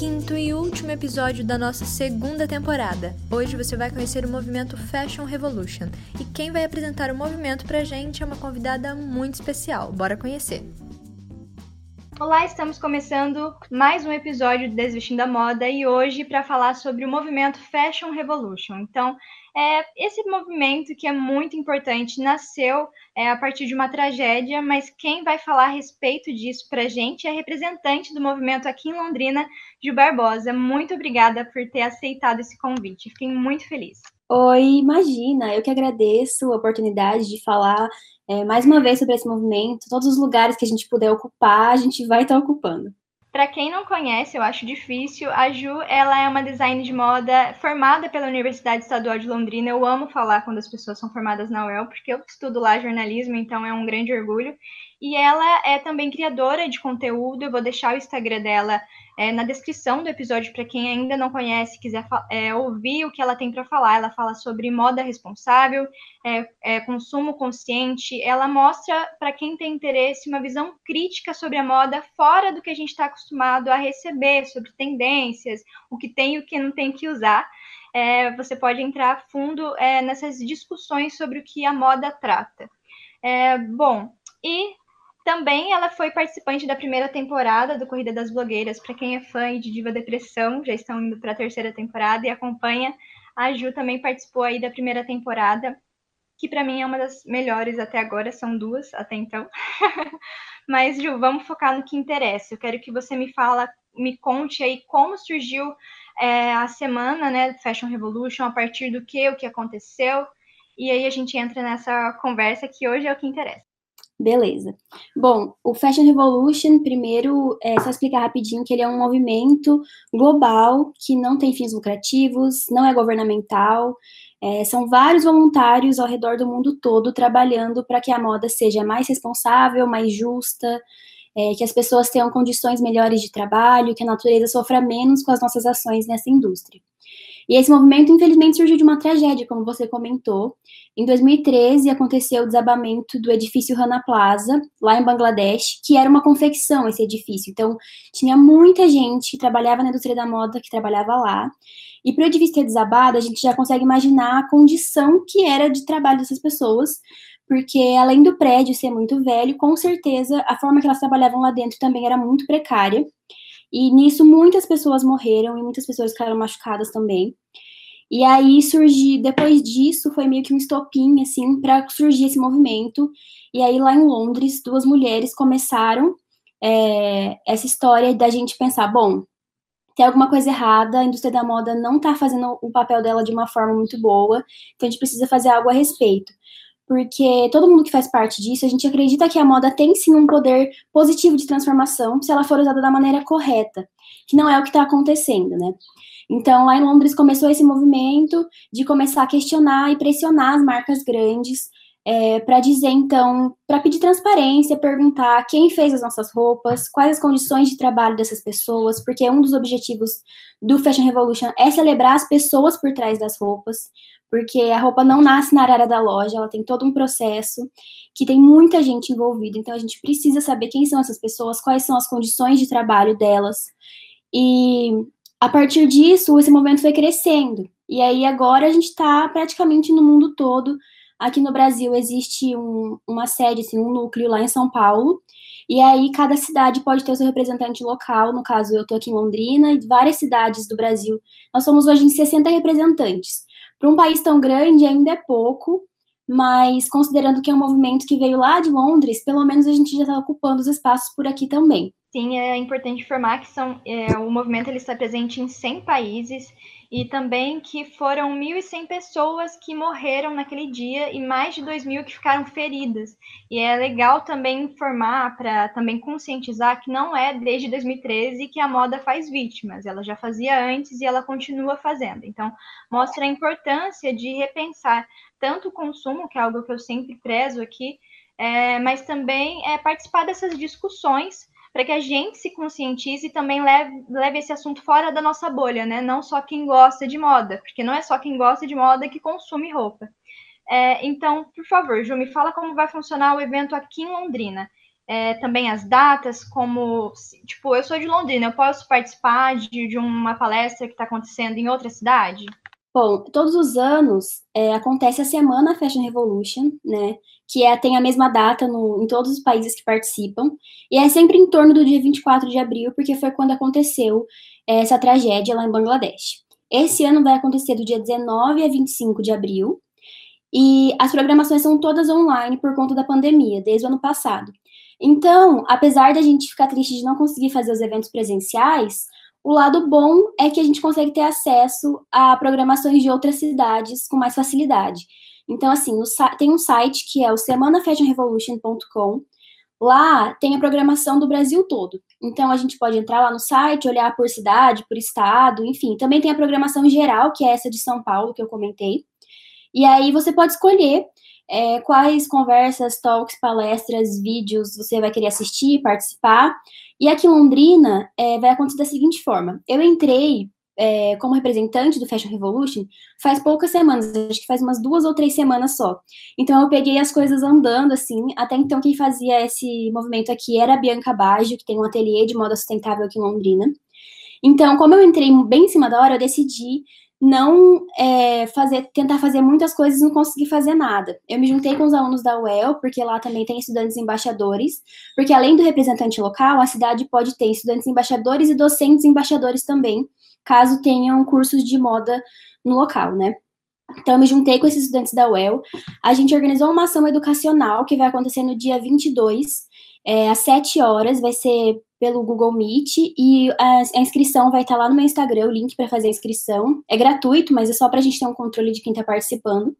quinto e último episódio da nossa segunda temporada. Hoje você vai conhecer o movimento Fashion Revolution e quem vai apresentar o movimento pra gente é uma convidada muito especial. Bora conhecer! Olá, estamos começando mais um episódio do Desvestindo a Moda e hoje para falar sobre o movimento Fashion Revolution. Então, é, esse movimento que é muito importante nasceu é, a partir de uma tragédia, mas quem vai falar a respeito disso para a gente é representante do movimento aqui em Londrina, Gil Barbosa. Muito obrigada por ter aceitado esse convite. Fiquei muito feliz. Oi, imagina, eu que agradeço a oportunidade de falar é, mais uma vez sobre esse movimento. Todos os lugares que a gente puder ocupar, a gente vai estar ocupando. Para quem não conhece, eu acho difícil, a Ju, ela é uma design de moda formada pela Universidade Estadual de Londrina. Eu amo falar quando as pessoas são formadas na UEL, porque eu estudo lá jornalismo, então é um grande orgulho. E ela é também criadora de conteúdo. Eu vou deixar o Instagram dela é, na descrição do episódio para quem ainda não conhece, quiser é, ouvir o que ela tem para falar. Ela fala sobre moda responsável, é, é consumo consciente. Ela mostra para quem tem interesse uma visão crítica sobre a moda fora do que a gente está acostumado a receber, sobre tendências, o que tem e o que não tem que usar. É, você pode entrar a fundo é, nessas discussões sobre o que a moda trata. bom, e também ela foi participante da primeira temporada do Corrida das Blogueiras. Para quem é fã de Diva Depressão, já estão indo para a terceira temporada e acompanha. A Ju também participou aí da primeira temporada, que para mim é uma das melhores até agora, são duas até então. Mas Ju, vamos focar no que interessa. Eu quero que você me fala, me conte aí como surgiu é, a semana, né, Fashion Revolution, a partir do que, o que aconteceu. E aí a gente entra nessa conversa que hoje é o que interessa. Beleza. Bom, o Fashion Revolution, primeiro, é só explicar rapidinho que ele é um movimento global que não tem fins lucrativos, não é governamental, é, são vários voluntários ao redor do mundo todo trabalhando para que a moda seja mais responsável, mais justa, é, que as pessoas tenham condições melhores de trabalho, que a natureza sofra menos com as nossas ações nessa indústria. E esse movimento, infelizmente, surgiu de uma tragédia, como você comentou. Em 2013, aconteceu o desabamento do edifício Rana Plaza, lá em Bangladesh, que era uma confecção, esse edifício. Então, tinha muita gente que trabalhava na indústria da moda, que trabalhava lá. E para o edifício ter desabado, a gente já consegue imaginar a condição que era de trabalho dessas pessoas, porque além do prédio ser muito velho, com certeza a forma que elas trabalhavam lá dentro também era muito precária. E nisso muitas pessoas morreram e muitas pessoas ficaram machucadas também. E aí surgiu, depois disso, foi meio que um estopim, assim, para surgir esse movimento. E aí lá em Londres, duas mulheres começaram é, essa história da gente pensar, bom, tem alguma coisa errada, a indústria da moda não está fazendo o papel dela de uma forma muito boa, então a gente precisa fazer algo a respeito porque todo mundo que faz parte disso, a gente acredita que a moda tem sim um poder positivo de transformação se ela for usada da maneira correta, que não é o que está acontecendo, né? Então, lá em Londres começou esse movimento de começar a questionar e pressionar as marcas grandes é, para dizer, então, para pedir transparência, perguntar quem fez as nossas roupas, quais as condições de trabalho dessas pessoas, porque um dos objetivos do Fashion Revolution é celebrar as pessoas por trás das roupas, porque a roupa não nasce na área da loja, ela tem todo um processo que tem muita gente envolvida. Então a gente precisa saber quem são essas pessoas, quais são as condições de trabalho delas. E a partir disso, esse movimento foi crescendo. E aí agora a gente está praticamente no mundo todo. Aqui no Brasil existe um, uma sede, assim, um núcleo lá em São Paulo. E aí cada cidade pode ter o seu representante local. No caso, eu estou aqui em Londrina e várias cidades do Brasil. Nós somos hoje em 60 representantes. Para um país tão grande ainda é pouco, mas considerando que é um movimento que veio lá de Londres, pelo menos a gente já está ocupando os espaços por aqui também. Sim, é importante informar que são, é, o movimento ele está presente em 100 países e também que foram 1.100 pessoas que morreram naquele dia e mais de 2.000 que ficaram feridas. E é legal também informar, para também conscientizar que não é desde 2013 que a moda faz vítimas, ela já fazia antes e ela continua fazendo. Então, mostra a importância de repensar tanto o consumo, que é algo que eu sempre prezo aqui, é, mas também é, participar dessas discussões para que a gente se conscientize e também leve, leve esse assunto fora da nossa bolha, né? Não só quem gosta de moda, porque não é só quem gosta de moda que consome roupa. É, então, por favor, Ju, me fala como vai funcionar o evento aqui em Londrina. é, também as datas, como, tipo, eu sou de Londrina, eu posso participar de, de uma palestra que está acontecendo em outra cidade? Bom, todos os anos é, acontece a Semana Fashion Revolution, né? Que é, tem a mesma data no, em todos os países que participam. E é sempre em torno do dia 24 de abril, porque foi quando aconteceu é, essa tragédia lá em Bangladesh. Esse ano vai acontecer do dia 19 a 25 de abril. E as programações são todas online por conta da pandemia, desde o ano passado. Então, apesar da gente ficar triste de não conseguir fazer os eventos presenciais, o lado bom é que a gente consegue ter acesso a programações de outras cidades com mais facilidade. Então, assim, tem um site que é o semanafashionrevolution.com. Lá tem a programação do Brasil todo. Então, a gente pode entrar lá no site, olhar por cidade, por estado, enfim. Também tem a programação geral, que é essa de São Paulo, que eu comentei. E aí você pode escolher é, quais conversas, talks, palestras, vídeos você vai querer assistir, participar. E aqui em Londrina é, vai acontecer da seguinte forma: eu entrei é, como representante do Fashion Revolution faz poucas semanas, acho que faz umas duas ou três semanas só. Então eu peguei as coisas andando assim. Até então quem fazia esse movimento aqui era a Bianca Baggio, que tem um ateliê de moda sustentável aqui em Londrina. Então, como eu entrei bem em cima da hora, eu decidi não é, fazer, tentar fazer muitas coisas e não conseguir fazer nada. Eu me juntei com os alunos da UEL, porque lá também tem estudantes embaixadores, porque além do representante local, a cidade pode ter estudantes embaixadores e docentes embaixadores também, caso tenham cursos de moda no local, né? Então, eu me juntei com esses estudantes da UEL. A gente organizou uma ação educacional que vai acontecer no dia 22, é, às 7 horas. Vai ser pelo Google Meet e a, a inscrição vai estar lá no meu Instagram, o link para fazer a inscrição. É gratuito, mas é só para a gente ter um controle de quem está participando.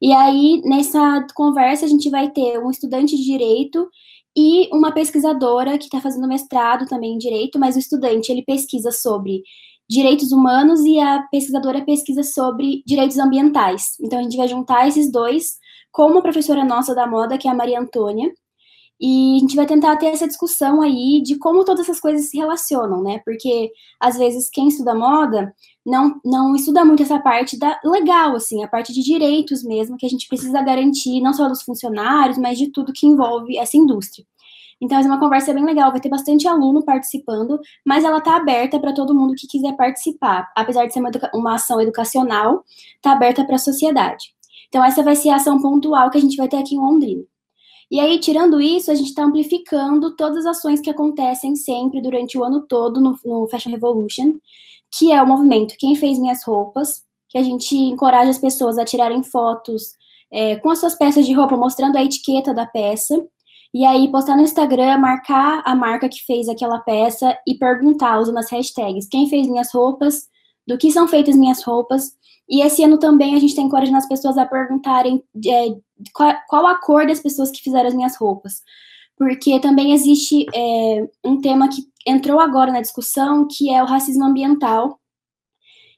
E aí, nessa conversa, a gente vai ter um estudante de direito e uma pesquisadora que está fazendo mestrado também em direito, mas o estudante ele pesquisa sobre direitos humanos e a pesquisadora pesquisa sobre direitos ambientais. Então a gente vai juntar esses dois com uma professora nossa da moda, que é a Maria Antônia, e a gente vai tentar ter essa discussão aí de como todas essas coisas se relacionam, né? Porque às vezes quem estuda moda não, não estuda muito essa parte da legal, assim, a parte de direitos mesmo, que a gente precisa garantir não só dos funcionários, mas de tudo que envolve essa indústria. Então, é uma conversa bem legal, vai ter bastante aluno participando, mas ela está aberta para todo mundo que quiser participar. Apesar de ser uma, uma ação educacional, está aberta para a sociedade. Então, essa vai ser a ação pontual que a gente vai ter aqui em Londrina. E aí, tirando isso, a gente está amplificando todas as ações que acontecem sempre durante o ano todo no, no Fashion Revolution, que é o movimento Quem Fez Minhas Roupas, que a gente encoraja as pessoas a tirarem fotos é, com as suas peças de roupa, mostrando a etiqueta da peça, e aí postar no Instagram, marcar a marca que fez aquela peça e perguntar usando as hashtags quem fez minhas roupas, do que são feitas minhas roupas. E esse ano também a gente está encorajando as pessoas a perguntarem é, qual, qual, a cor das pessoas que fizeram as minhas roupas. Porque também existe é, um tema que entrou agora na discussão, que é o racismo ambiental.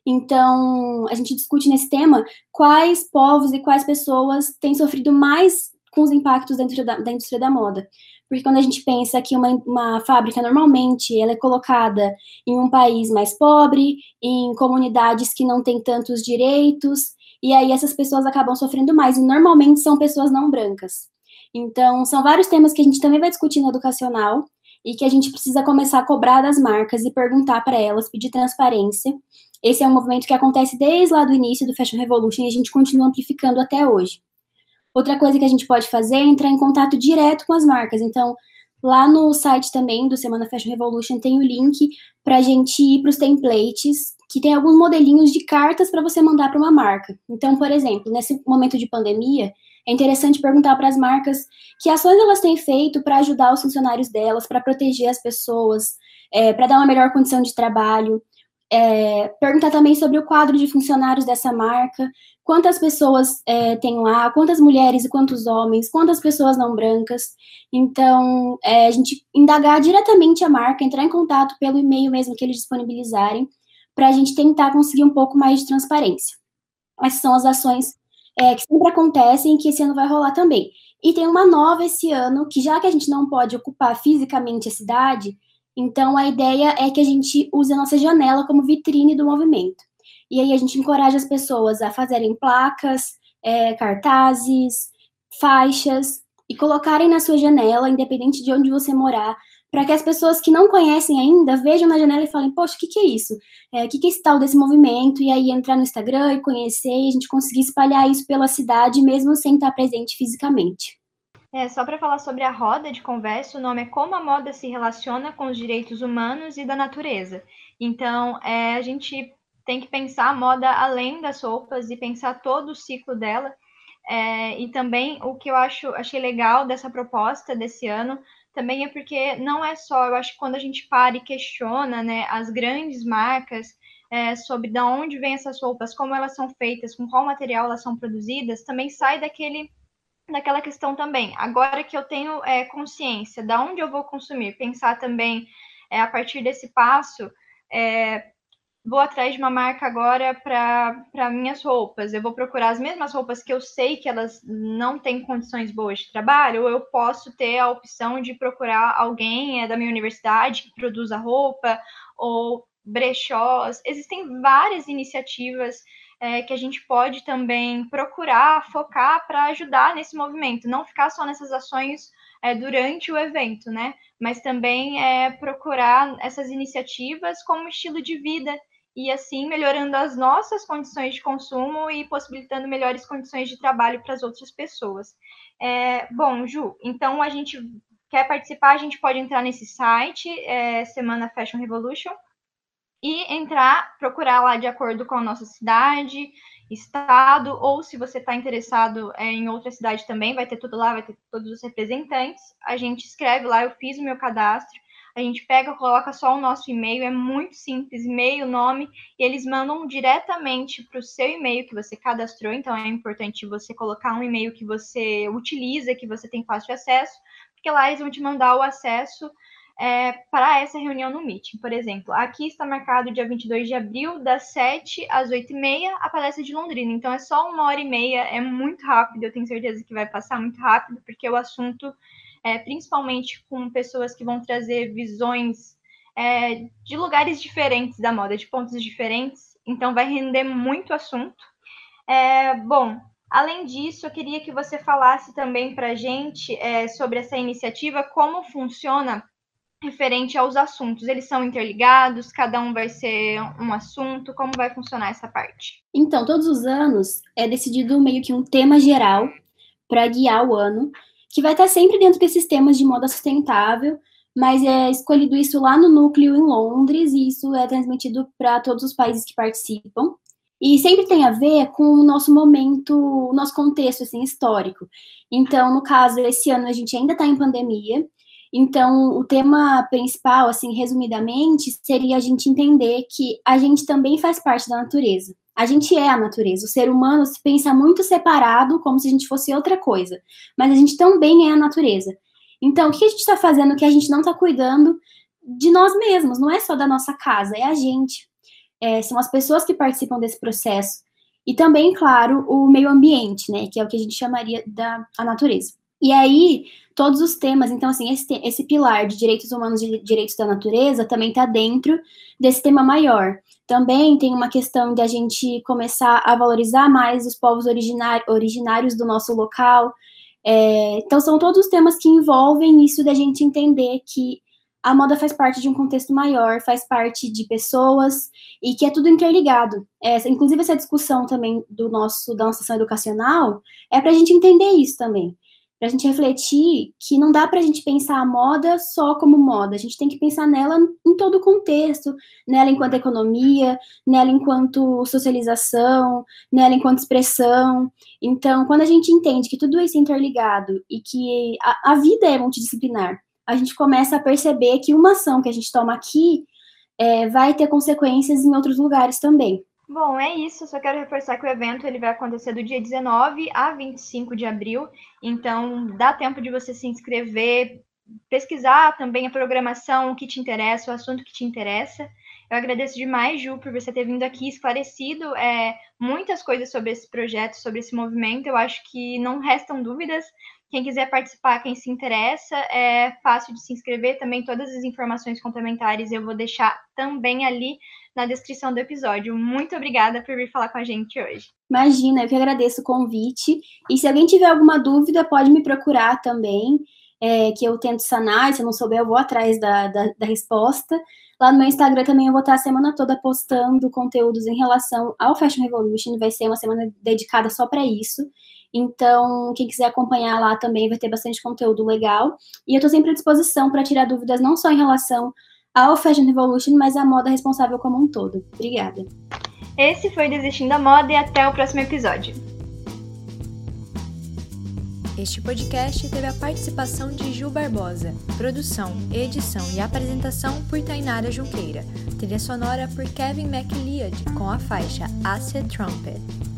Então, a gente discute nesse tema quais povos e quais pessoas têm sofrido mais com os impactos dentro da, da indústria da moda. Porque quando a gente pensa que uma, uma fábrica normalmente ela é colocada em um país mais pobre, em comunidades que não têm tantos direitos, e aí essas pessoas acabam sofrendo mais, e normalmente são pessoas não brancas. Então, são vários temas que a gente também vai discutir no educacional e que a gente precisa começar a cobrar das marcas e perguntar para elas, pedir transparência. Esse é um movimento que acontece desde lá do início do Fashion Revolution e a gente continua amplificando até hoje. Outra coisa que a gente pode fazer é entrar em contato direto com as marcas. Então, lá no site também do Semana Fashion Revolution tem o link para a gente ir para os templates, que tem alguns modelinhos de cartas para você mandar para uma marca. Então, por exemplo, nesse momento de pandemia, é interessante perguntar para as marcas que ações elas têm feito para ajudar os funcionários delas, para proteger as pessoas, é, para dar uma melhor condição de trabalho. É, perguntar também sobre o quadro de funcionários dessa marca, quantas pessoas é, tem lá, quantas mulheres e quantos homens, quantas pessoas não brancas. Então, é, a gente indagar diretamente a marca, entrar em contato pelo e-mail mesmo que eles disponibilizarem, para a gente tentar conseguir um pouco mais de transparência. Essas são as ações é, que sempre acontecem e que esse ano vai rolar também. E tem uma nova esse ano, que já que a gente não pode ocupar fisicamente a cidade, então a ideia é que a gente use a nossa janela como vitrine do movimento. E aí a gente encoraja as pessoas a fazerem placas, é, cartazes, faixas, e colocarem na sua janela, independente de onde você morar, para que as pessoas que não conhecem ainda vejam na janela e falem, poxa, o que, que é isso? É, o que, que é esse tal desse movimento? E aí entrar no Instagram e conhecer e a gente conseguir espalhar isso pela cidade, mesmo sem estar presente fisicamente. É, só para falar sobre a roda de conversa, o nome é Como a Moda se Relaciona com os Direitos Humanos e da Natureza. Então, é, a gente tem que pensar a moda além das roupas e pensar todo o ciclo dela. É, e também o que eu acho achei legal dessa proposta desse ano também é porque não é só, eu acho que quando a gente para e questiona né, as grandes marcas é, sobre de onde vêm essas roupas, como elas são feitas, com qual material elas são produzidas, também sai daquele daquela questão também. Agora que eu tenho é, consciência de onde eu vou consumir, pensar também é, a partir desse passo, é, vou atrás de uma marca agora para minhas roupas. Eu vou procurar as mesmas roupas que eu sei que elas não têm condições boas de trabalho, ou eu posso ter a opção de procurar alguém é, da minha universidade que produza roupa, ou brechós. Existem várias iniciativas é, que a gente pode também procurar focar para ajudar nesse movimento, não ficar só nessas ações é, durante o evento, né? Mas também é, procurar essas iniciativas como estilo de vida e assim melhorando as nossas condições de consumo e possibilitando melhores condições de trabalho para as outras pessoas. É, bom, Ju, então a gente quer participar, a gente pode entrar nesse site, é, Semana Fashion Revolution, e entrar, procurar lá de acordo com a nossa cidade, estado, ou se você está interessado é, em outra cidade também, vai ter tudo lá, vai ter todos os representantes. A gente escreve lá, eu fiz o meu cadastro, a gente pega, coloca só o nosso e-mail, é muito simples, e-mail, nome, e eles mandam diretamente para o seu e-mail que você cadastrou, então é importante você colocar um e-mail que você utiliza, que você tem fácil acesso, porque lá eles vão te mandar o acesso é, para essa reunião no Meeting. Por exemplo, aqui está marcado dia 22 de abril, das 7 às 8h30, a palestra de Londrina. Então, é só uma hora e meia, é muito rápido, eu tenho certeza que vai passar muito rápido, porque o assunto, é, principalmente com pessoas que vão trazer visões é, de lugares diferentes da moda, de pontos diferentes, então vai render muito assunto. É, bom, Além disso, eu queria que você falasse também para a gente é, sobre essa iniciativa, como funciona referente aos assuntos. Eles são interligados, cada um vai ser um assunto, como vai funcionar essa parte? Então, todos os anos é decidido meio que um tema geral para guiar o ano, que vai estar sempre dentro desses temas de moda sustentável, mas é escolhido isso lá no núcleo em Londres e isso é transmitido para todos os países que participam. E sempre tem a ver com o nosso momento, o nosso contexto assim, histórico. Então, no caso, esse ano a gente ainda está em pandemia, então, o tema principal, assim, resumidamente, seria a gente entender que a gente também faz parte da natureza. A gente é a natureza. O ser humano se pensa muito separado, como se a gente fosse outra coisa. Mas a gente também é a natureza. Então, o que a gente está fazendo que a gente não está cuidando de nós mesmos? Não é só da nossa casa, é a gente. É, são as pessoas que participam desse processo. E também, claro, o meio ambiente, né? Que é o que a gente chamaria da a natureza. E aí, todos os temas, então, assim, esse, esse pilar de direitos humanos e direitos da natureza também está dentro desse tema maior. Também tem uma questão de a gente começar a valorizar mais os povos originários, originários do nosso local. É, então, são todos os temas que envolvem isso da gente entender que a moda faz parte de um contexto maior, faz parte de pessoas e que é tudo interligado. Inclusive, essa discussão também do nosso, da nossa ação educacional é para a gente entender isso também para a gente refletir que não dá para a gente pensar a moda só como moda, a gente tem que pensar nela em todo o contexto, nela enquanto economia, nela enquanto socialização, nela enquanto expressão. Então, quando a gente entende que tudo isso é interligado e que a, a vida é multidisciplinar, a gente começa a perceber que uma ação que a gente toma aqui é, vai ter consequências em outros lugares também. Bom, é isso. Só quero reforçar que o evento ele vai acontecer do dia 19 a 25 de abril. Então, dá tempo de você se inscrever, pesquisar também a programação, o que te interessa, o assunto que te interessa. Eu agradeço demais, Ju, por você ter vindo aqui esclarecido é, muitas coisas sobre esse projeto, sobre esse movimento. Eu acho que não restam dúvidas. Quem quiser participar, quem se interessa, é fácil de se inscrever. Também todas as informações complementares eu vou deixar também ali na descrição do episódio. Muito obrigada por vir falar com a gente hoje. Imagina, eu que agradeço o convite. E se alguém tiver alguma dúvida, pode me procurar também, é, que eu tento sanar. Se eu não souber, eu vou atrás da, da, da resposta. Lá no meu Instagram também eu vou estar a semana toda postando conteúdos em relação ao Fashion Revolution. Vai ser uma semana dedicada só para isso. Então, quem quiser acompanhar lá também vai ter bastante conteúdo legal. E eu estou sempre à disposição para tirar dúvidas não só em relação ao Fashion Revolution, mas à moda responsável como um todo. Obrigada. Esse foi Desistindo da Moda e até o próximo episódio. Este podcast teve a participação de Ju Barbosa, produção, edição e apresentação por Tainara Junqueira, trilha sonora por Kevin McLeod com a faixa Acid Trumpet.